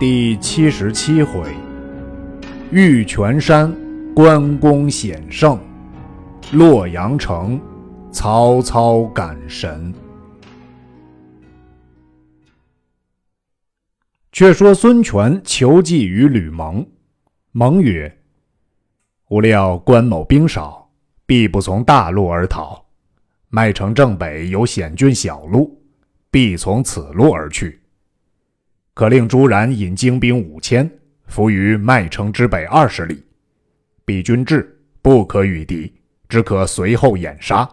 第七十七回，玉泉山关公显圣，洛阳城曹操赶神。却说孙权求计于吕蒙，蒙曰：“吾料关某兵少，必不从大路而逃。麦城正北有险峻小路，必从此路而去。”可令朱然引精兵五千，伏于麦城之北二十里。彼军至，不可与敌，只可随后掩杀。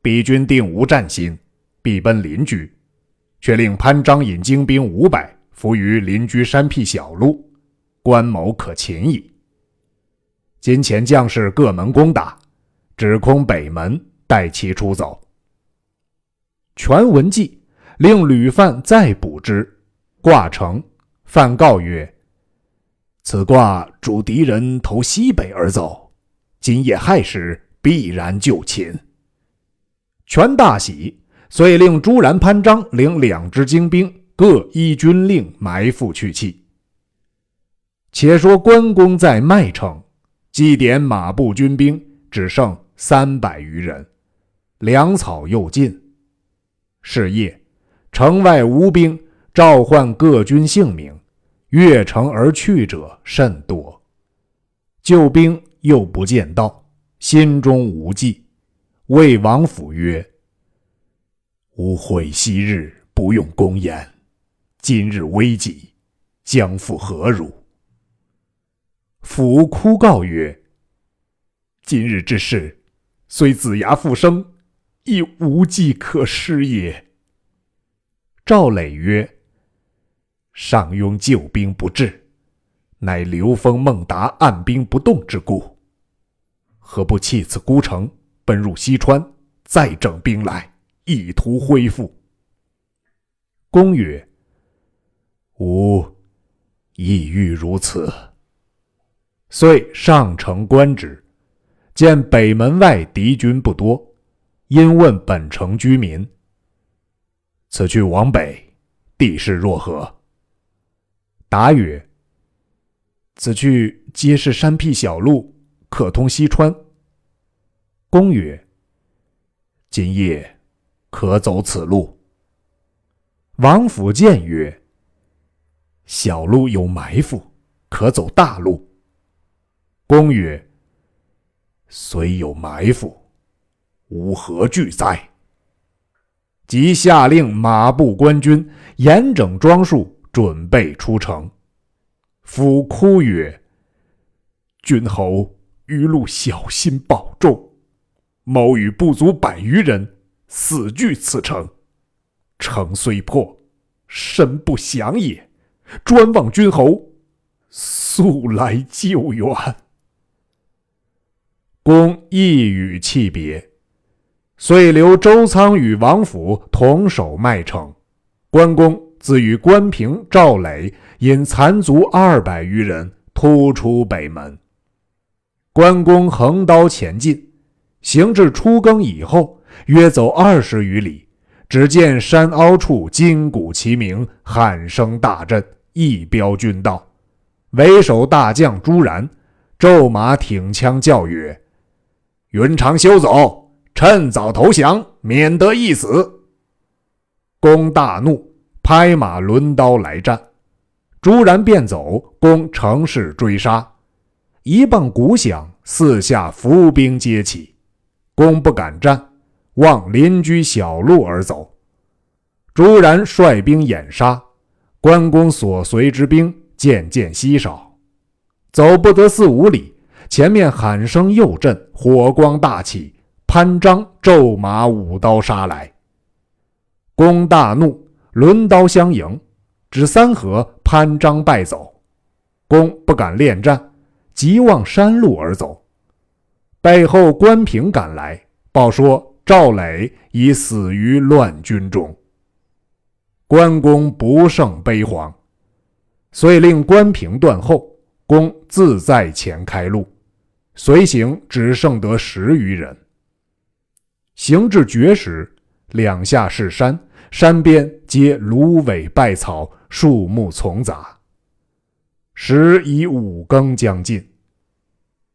彼军定无战心，必奔邻居。却令潘璋引精兵五百，伏于邻居山僻小路，关某可擒矣。今前将士各门攻打，只空北门，待其出走。全文记，令吕范再补之。卦成，范告曰：“此卦主敌人投西北而走，今夜亥时必然就擒。”权大喜，遂令朱然、潘璋领两支精兵，各依军令埋伏去气。且说关公在麦城，祭点马步军兵，只剩三百余人，粮草又尽。是夜，城外无兵。召唤各军姓名，越城而去者甚多。救兵又不见到，心中无计，魏王府曰：“吾悔昔日不用公言，今日危急，将复何如？”府哭告曰：“今日之事，虽子牙复生，亦无计可施也。”赵磊曰。上庸救兵不至，乃刘封、孟达按兵不动之故。何不弃此孤城，奔入西川，再整兵来，以图恢复？公曰：“吾意欲如此。”遂上城观之，见北门外敌军不多，因问本城居民：“此去往北，地势若何？”答曰：“此去皆是山僻小路，可通西川。”公曰：“今夜可走此路。”王府见曰：“小路有埋伏，可走大路。”公曰：“虽有埋伏，吾何惧哉？”即下令马步官军严整装束。准备出城，夫哭曰：“君侯余路小心保重。某与不足百余人，死据此城。城虽破，身不降也。专望君侯速来救援。”公一语气别，遂留周仓与王府同守麦城。关公。自与关平、赵磊引残卒二百余人突出北门。关公横刀前进，行至初更以后，约走二十余里，只见山凹处金鼓齐鸣，喊声大震，一彪军到。为首大将朱然骤马挺枪叫曰：“云长休走，趁早投降，免得一死。”公大怒。拍马抡刀来战，朱然便走，攻乘势追杀。一棒鼓响，四下伏兵皆起，公不敢战，望邻居小路而走。朱然率兵掩杀，关公所随之兵渐渐稀少。走不得四五里，前面喊声又震，火光大起，潘璋骤马舞刀杀来。公大怒。抡刀相迎，只三合，潘璋败走。公不敢恋战，急望山路而走。背后关平赶来，报说赵磊已死于乱军中。关公不胜悲惶，遂令关平断后，公自在前开路。随行只剩得十余人。行至绝时，两下是山。山边皆芦苇败草，树木丛杂，时已五更将近。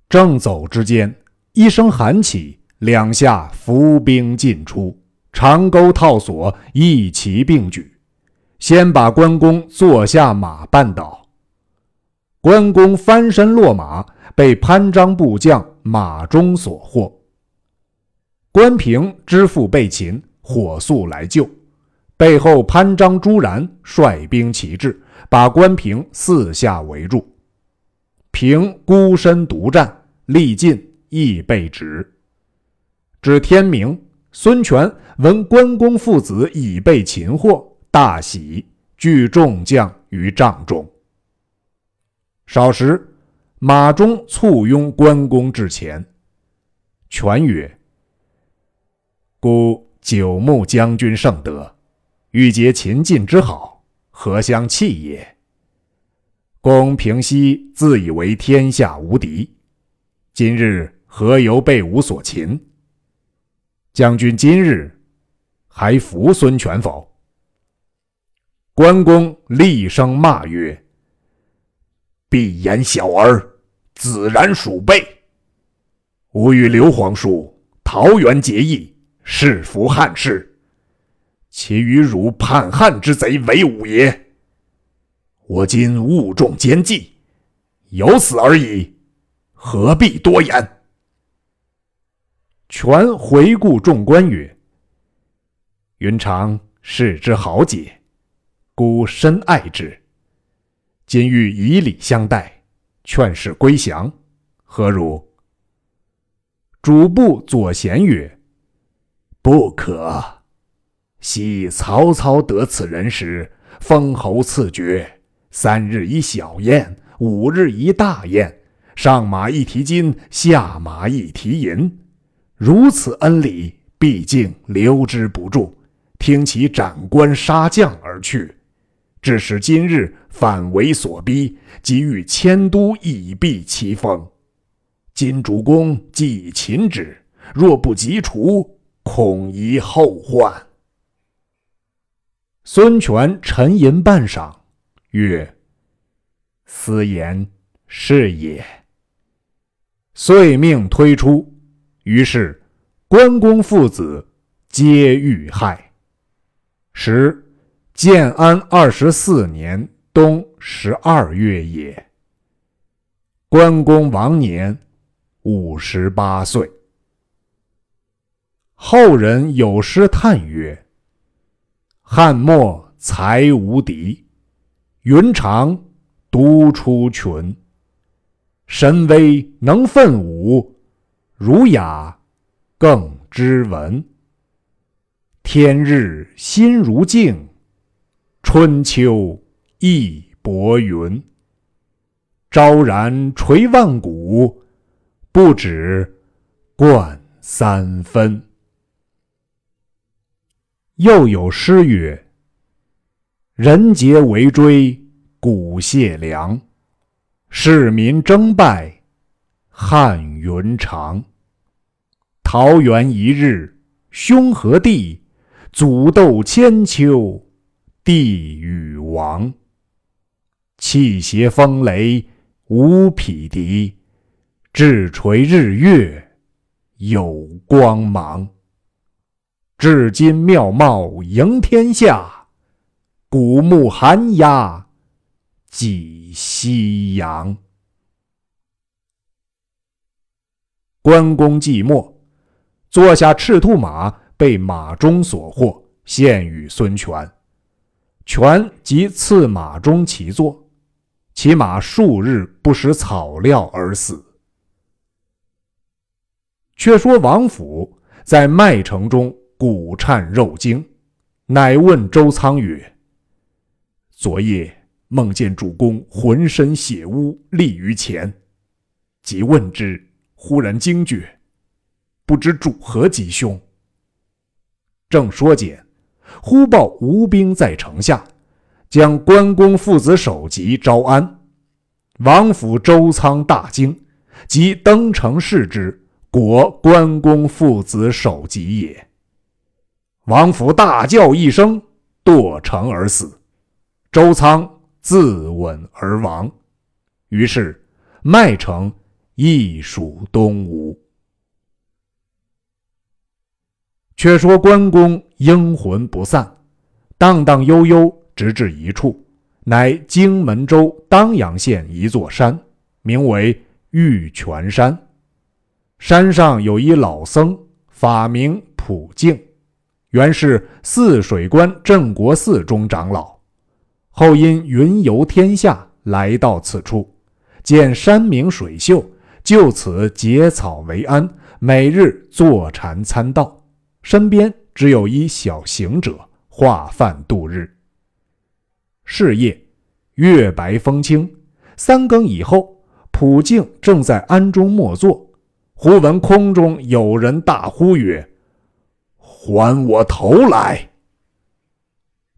正走之间，一声喊起，两下伏兵进出，长钩套索一齐并举，先把关公坐下马绊倒。关公翻身落马，被潘璋部将马忠所获。关平知父被擒，火速来救。背后潘璋、朱然率兵齐至，把关平四下围住。平孤身独战，力尽亦被止。至天明，孙权闻关公父子已被擒获，大喜，聚众将于帐中。少时，马忠簇拥关公至前，权曰。孤久慕将军圣德，欲结秦晋之好，何相弃也？公平西自以为天下无敌，今日何由被吾所擒？将军今日还服孙权否？关公厉声骂曰：“闭眼小儿，自然鼠辈！吾与刘皇叔桃园结义。”是服汉室，其与汝叛汉之贼为伍也。我今误中奸计，有此而已，何必多言？权回顾众官曰：“云长视之豪杰，孤深爱之。今欲以礼相待，劝使归降，何如？”主簿左贤曰。不可。昔曹操得此人时，封侯赐爵，三日一小宴，五日一大宴，上马一提金，下马一提银，如此恩礼，毕竟留之不住，听其斩官杀将而去。致使今日反为所逼，急欲迁都以避其锋。今主公既擒之，若不及除。恐疑后患。孙权沉吟半晌，曰：“斯言是也。”遂命推出。于是关公父子皆遇害。时建安二十四年冬十二月也。关公亡年五十八岁。后人有诗叹曰：“汉末才无敌，云长独出群。神威能奋武，儒雅更知文。天日新如镜，春秋义薄云。昭然垂万古，不止冠三分。”又有诗曰：“人杰为追鼓谢良，市民争拜汉云长。桃园一日兄和弟，祖斗千秋帝与王。气胁风雷无匹敌，志垂日月有光芒。”至今妙貌迎天下，古木寒鸦几夕阳。关公寂寞，坐下赤兔马，被马忠所获，献与孙权。权即赐马忠骑坐，骑马数日不食草料而死。却说王府在麦城中。骨颤肉惊，乃问周仓曰：“昨夜梦见主公浑身血污，立于前。即问之，忽然惊觉，不知主何吉凶。”正说间，忽报吴兵在城下，将关公父子首级招安。王府周仓大惊，即登城视之，果关公父子首级也。王府大叫一声，堕城而死。周仓自刎而亡。于是麦城亦属东吴。却说关公英魂不散，荡荡悠悠，直至一处，乃荆门州当阳县一座山，名为玉泉山。山上有一老僧，法名普净，原是泗水关镇国寺中长老，后因云游天下，来到此处，见山明水秀，就此结草为庵，每日坐禅参道。身边只有一小行者化饭度日。是夜，月白风清，三更以后，普净正在庵中默坐，忽闻空中有人大呼曰：“还我头来！”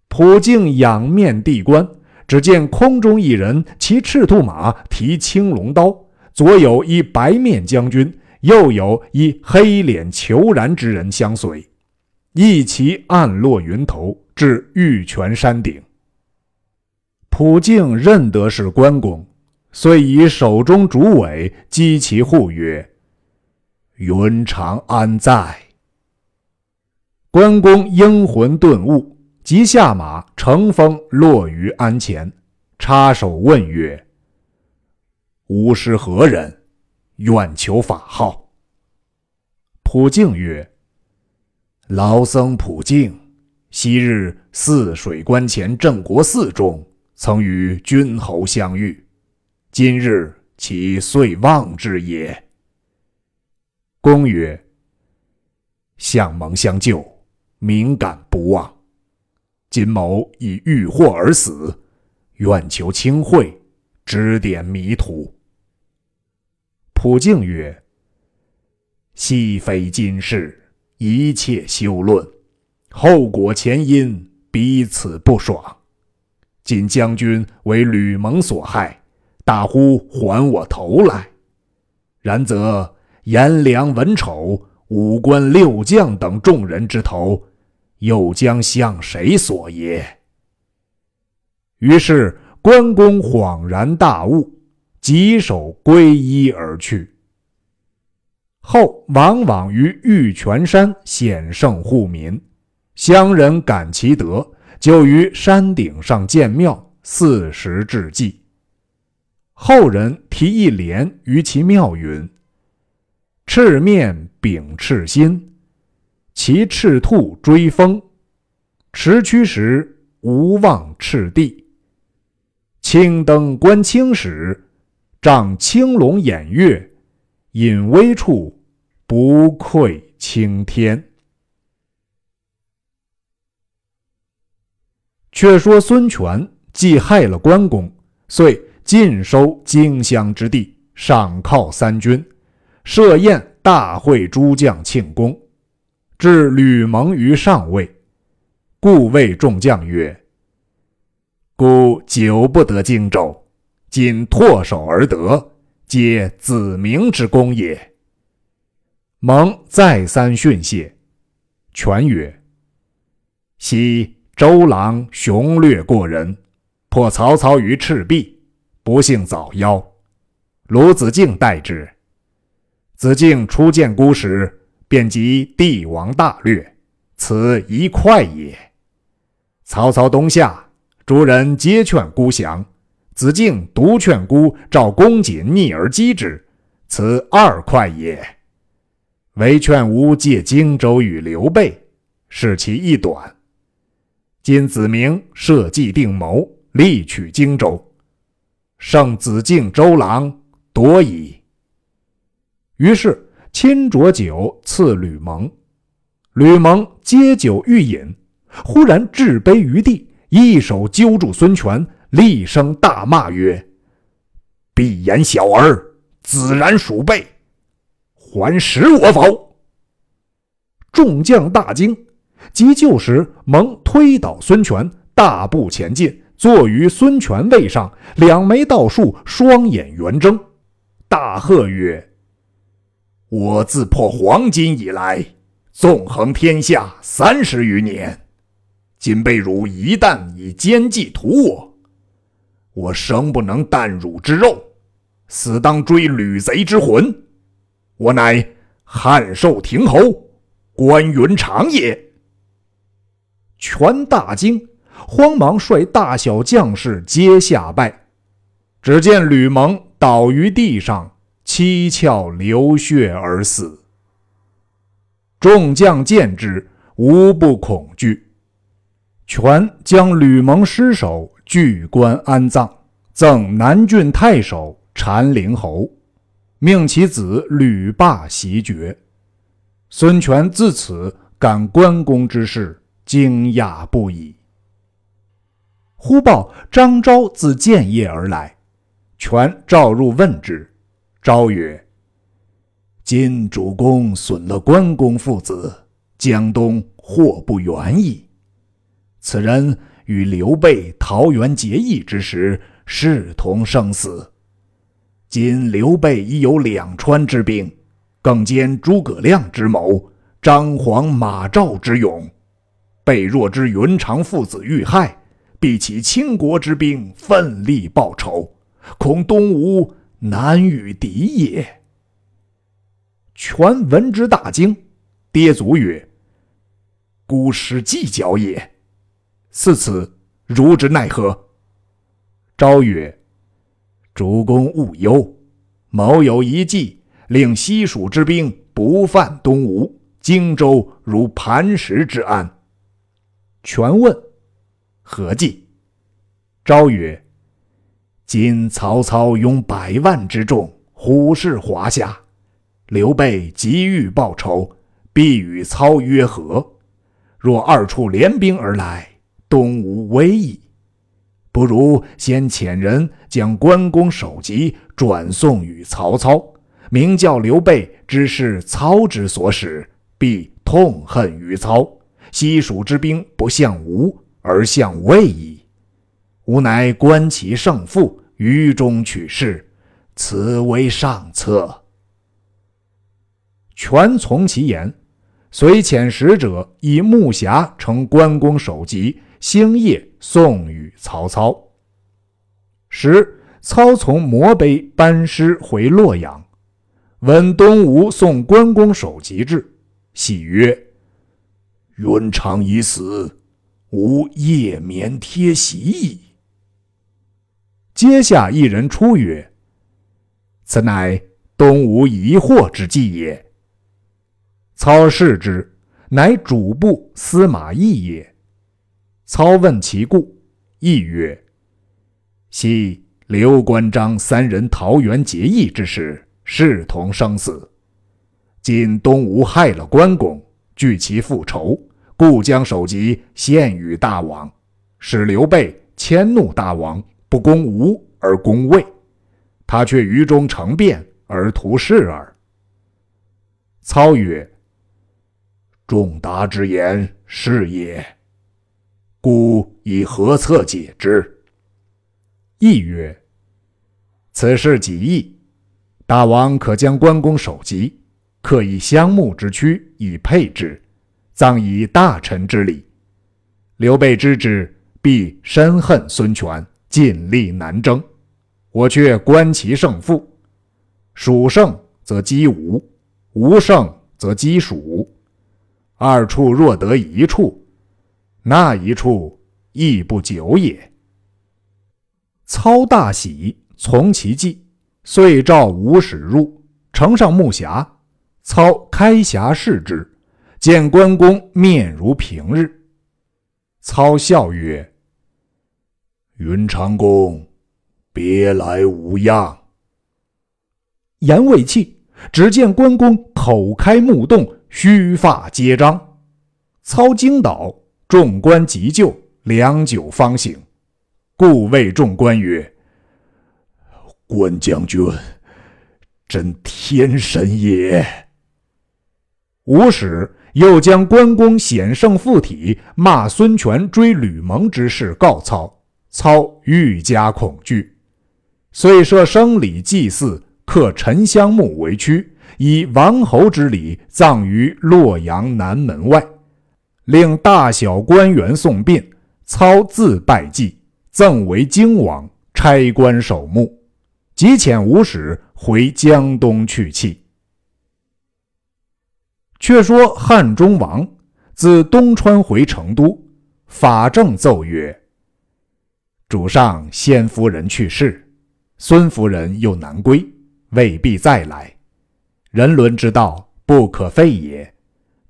普净仰面地观，只见空中一人骑赤兔马，提青龙刀，左有一白面将军。右有一黑脸虬髯之人相随，一骑暗落云头，至玉泉山顶。普净认得是关公，遂以手中竹苇击其护曰：“云长安在？”关公英魂顿悟，即下马乘风落于鞍前，插手问曰：“吾师何人？”愿求法号。普净曰：“老僧普净，昔日泗水关前镇国寺中，曾与君侯相遇，今日其遂忘之也。”公曰：“相蒙相救，敏感不忘。金某已遇祸而死，愿求清慧，指点迷途。”普净曰：“昔非今世，一切休论，后果前因，彼此不爽。今将军为吕蒙所害，大呼还我头来。然则颜良、文丑、五关六将等众人之头，又将向谁索耶？”于是关公恍然大悟。稽首皈依而去。后往往于玉泉山显圣护民，乡人感其德，就于山顶上建庙，四时致祭。后人题一联于其庙云：“赤面秉赤心，骑赤兔追风，驰驱时无忘赤地，青灯观青史。”仗青龙偃月，隐微处，不愧青天。却说孙权既害了关公，遂尽收荆襄之地，赏犒三军，设宴大会诸将庆功，置吕蒙于上位，故谓众将曰：“故久不得荆州。”今唾手而得，皆子明之功也。蒙再三训谢，权曰：“昔周郎雄略过人，破曹操于赤壁，不幸早夭。鲁子敬代之。子敬初见孤时，便及帝王大略，此一快也。曹操东下，诸人皆劝孤降。”子敬独劝孤召公瑾逆而击之，此二快也。唯劝吾借荆州与刘备，是其一短。今子明设计定谋，力取荆州，胜子敬周郎多矣。于是亲酌酒赐吕蒙，吕蒙接酒欲饮，忽然置杯于地，一手揪住孙权。厉声大骂曰：“闭眼小儿，自然鼠辈，还食我否？”众将大惊，急救时，蒙推倒孙权，大步前进，坐于孙权位上，两眉倒竖，双眼圆睁，大喝曰：“我自破黄巾以来，纵横天下三十余年，今被汝一旦以奸计屠我。”我生不能啖汝之肉，死当追吕贼之魂。我乃汉寿亭侯关云长也。”权大惊，慌忙率大小将士皆下拜。只见吕蒙倒于地上，七窍流血而死。众将见之，无不恐惧。权将吕蒙尸首据棺安葬，赠南郡太守禅陵侯，命其子吕霸袭爵。孙权自此感关公之事，惊讶不已。忽报张昭自建业而来，权召入问之，昭曰。今主公损了关公父子，江东祸不远矣。此人与刘备桃园结义之时，视同生死。今刘备已有两川之兵，更兼诸葛亮之谋，张黄马赵之勇。备若知云长父子遇害，必起倾国之兵，奋力报仇，恐东吴难与敌也。权闻之大惊，跌足曰：“孤失计较也。似此，如之奈何？”昭曰：“主公勿忧，某有一计，令西蜀之兵不犯东吴，荆州如磐石之安。”权问：“何计？”昭曰：“今曹操拥百万之众，虎视华夏。”刘备急欲报仇，必与操约和。若二处联兵而来，东吴危矣。不如先遣人将关公首级转送与曹操，明教刘备知是操之所使，必痛恨于操。西蜀之兵不向吴，而向魏矣。吾乃观其胜负，于中取势，此为上策。权从其言，遂遣使者以木匣盛关公首级，星夜送与曹操。时操从摩碑班师回洛阳，闻东吴送关公首级至，喜曰：“云长已死，吾夜眠贴席矣。”阶下一人出曰：“此乃东吴疑惑之计也。”操视之，乃主簿司马懿也。操问其故，懿曰：“昔刘关张三人桃园结义之时，视同生死。今东吴害了关公，据其复仇，故将首级献与大王，使刘备迁怒大王，不攻吴而攻魏。他却于中成变而图事耳。”操曰。仲达之言是也，故以何策解之？亦曰：此事极易，大王可将关公首级，刻以香木之躯以配之，葬以大臣之礼。刘备知之，必深恨孙权，尽力南征。我却观其胜负，蜀胜则击吴，吴胜则击蜀。二处若得一处，那一处亦不久也。操大喜，从其计，遂召吴使入，呈上木匣。操开匣视之，见关公面如平日。操笑曰：“云长公，别来无恙。”言未弃，只见关公口开目动。须发皆张，操惊倒，众官急救，良久方醒，故谓众官曰：“关将军，真天神也。”吴使又将关公险胜附体，骂孙权追吕蒙之事告操，操愈加恐惧，遂设生礼祭祀，刻沉香木为躯。以王侯之礼葬于洛阳南门外，令大小官员送殡，操自拜祭，赠为荆王，差官守墓。即遣五使回江东去气。却说汉中王自东川回成都，法正奏曰：“主上先夫人去世，孙夫人又难归，未必再来。人伦之道不可废也，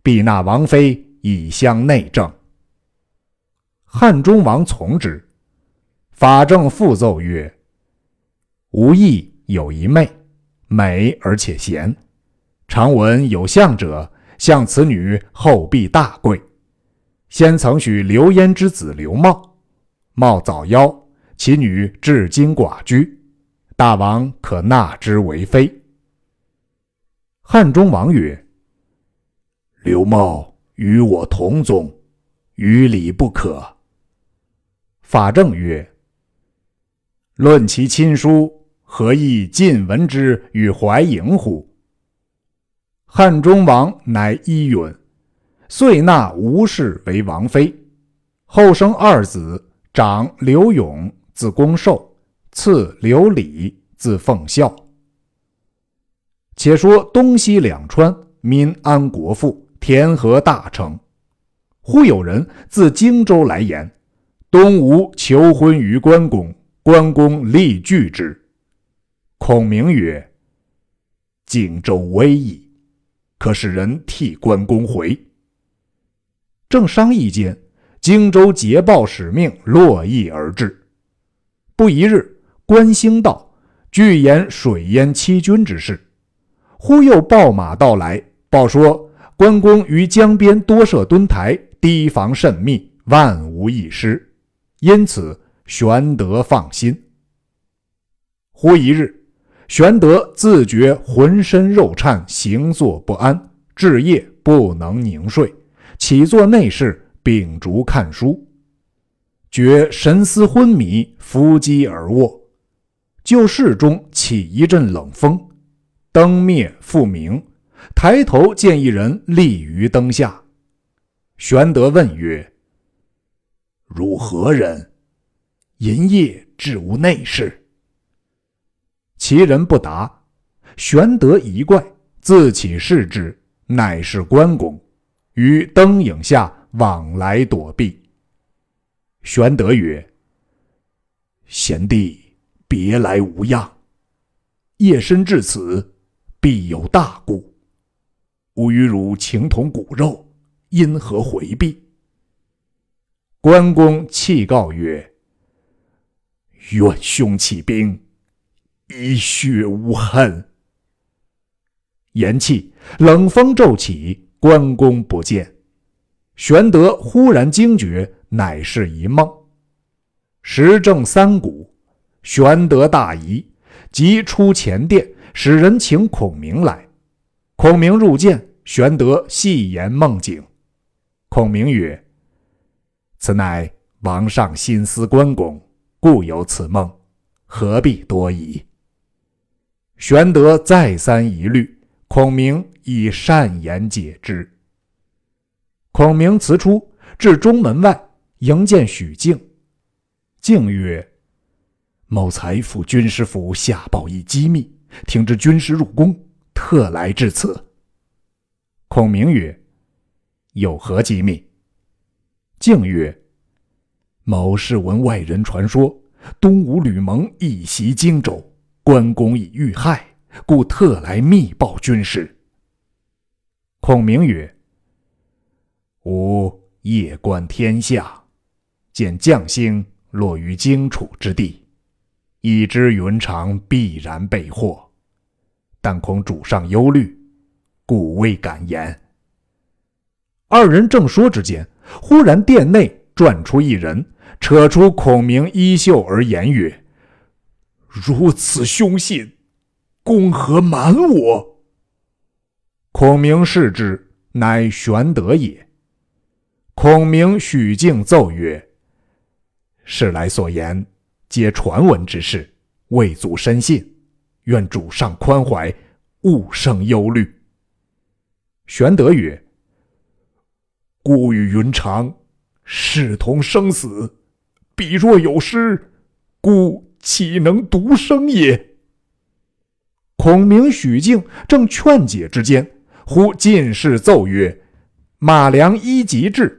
必纳王妃以相内政。”汉中王从之。法正复奏曰：“吾意有一妹，美而且贤。常闻有相者，向此女后必大贵。先曾许刘焉之子刘茂，茂早夭，其女至今寡居，大王可纳之为妃。”汉中王曰：“刘茂与我同宗，于礼不可。”法正曰。论其亲疏，何以晋闻之与怀迎乎？汉中王乃伊允，遂纳吴氏为王妃。后生二子，长刘永，字公寿；次刘礼，字奉孝。且说东西两川，民安国富，田禾大成。忽有人自荆州来言，东吴求婚于关公。关公立拒之。孔明曰：“荆州危矣，可使人替关公回。”正商议间，荆州捷报使命络绎而至。不一日，关兴道，据言水淹七军之事。忽又报马到来，报说关公于江边多设墩台，堤防甚密，万无一失。因此。玄德放心。忽一日，玄德自觉浑身肉颤，行坐不安，至夜不能宁睡，起坐内室，秉烛看书，觉神思昏迷，伏击而卧。就室中起一阵冷风，灯灭复明，抬头见一人立于灯下。玄德问曰：“汝何人？”银夜至无内事，其人不答。玄德疑怪，自起视之，乃是关公，于灯影下往来躲避。玄德曰：“贤弟别来无恙，夜深至此，必有大故。吾与汝情同骨肉，因何回避？”关公泣告曰。愿兄起兵，以血无恨。言讫，冷风骤起，关公不见。玄德忽然惊觉，乃是一梦。时正三鼓，玄德大疑，即出前殿，使人请孔明来。孔明入见，玄德细言梦境。孔明曰：“此乃王上心思关公。”故有此梦，何必多疑？玄德再三疑虑，孔明以善言解之。孔明辞出，至中门外迎见许靖。靖曰：“某才赴军师府下报一机密，听知军师入宫，特来至此。”孔明曰：“有何机密？”靖曰：某是闻外人传说，东吴吕蒙一袭荆州，关公已遇害，故特来密报军师。孔明曰：“吾夜观天下，见将星落于荆楚之地，已知云长必然被祸，但恐主上忧虑，故未敢言。”二人正说之间，忽然殿内。转出一人，扯出孔明衣袖而言曰：“如此凶信，公何瞒我？”孔明视之，乃玄德也。孔明许敬奏曰：“世来所言，皆传闻之事，未足深信，愿主上宽怀，勿生忧虑。”玄德曰：“孤与云长。”视同生死，彼若有失，孤岂能独生也？孔明、许靖正劝解之间，忽进士奏曰：“马良一急至。”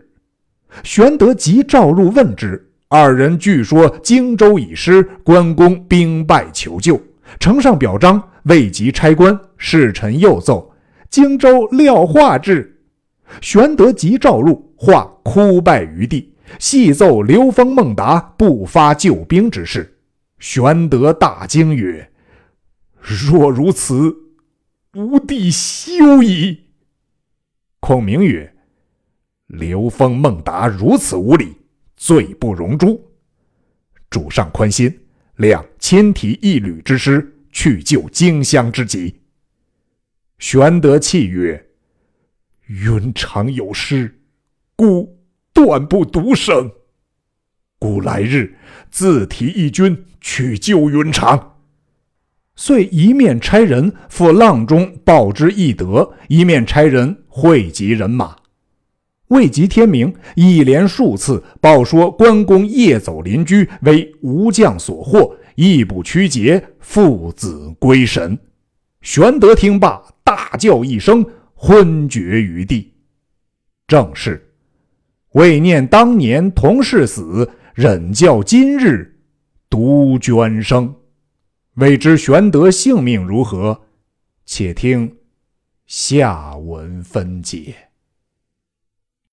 玄德即召入问之。二人据说荆州已失，关公兵败求救，呈上表彰，未及差官。侍臣又奏荆州廖化至。玄德即召入，化哭拜于地，细奏刘封、孟达不发救兵之事。玄德大惊曰：“若如此，吾弟休矣。”孔明曰：“刘封、孟达如此无礼。”罪不容诛，主上宽心，谅千提一旅之师去救荆襄之急。玄德泣曰：“云长有失，故断不独生。故来日自提一军去救云长。”遂一面差人赴阆中报之翼德，一面差人汇集人马。未及天明，一连数次报说关公夜走邻居，为吴将所获，亦不屈节，父子归神。玄德听罢，大叫一声，昏厥于地。正是：为念当年同是死，忍教今日独捐生。未知玄德性命如何？且听下文分解。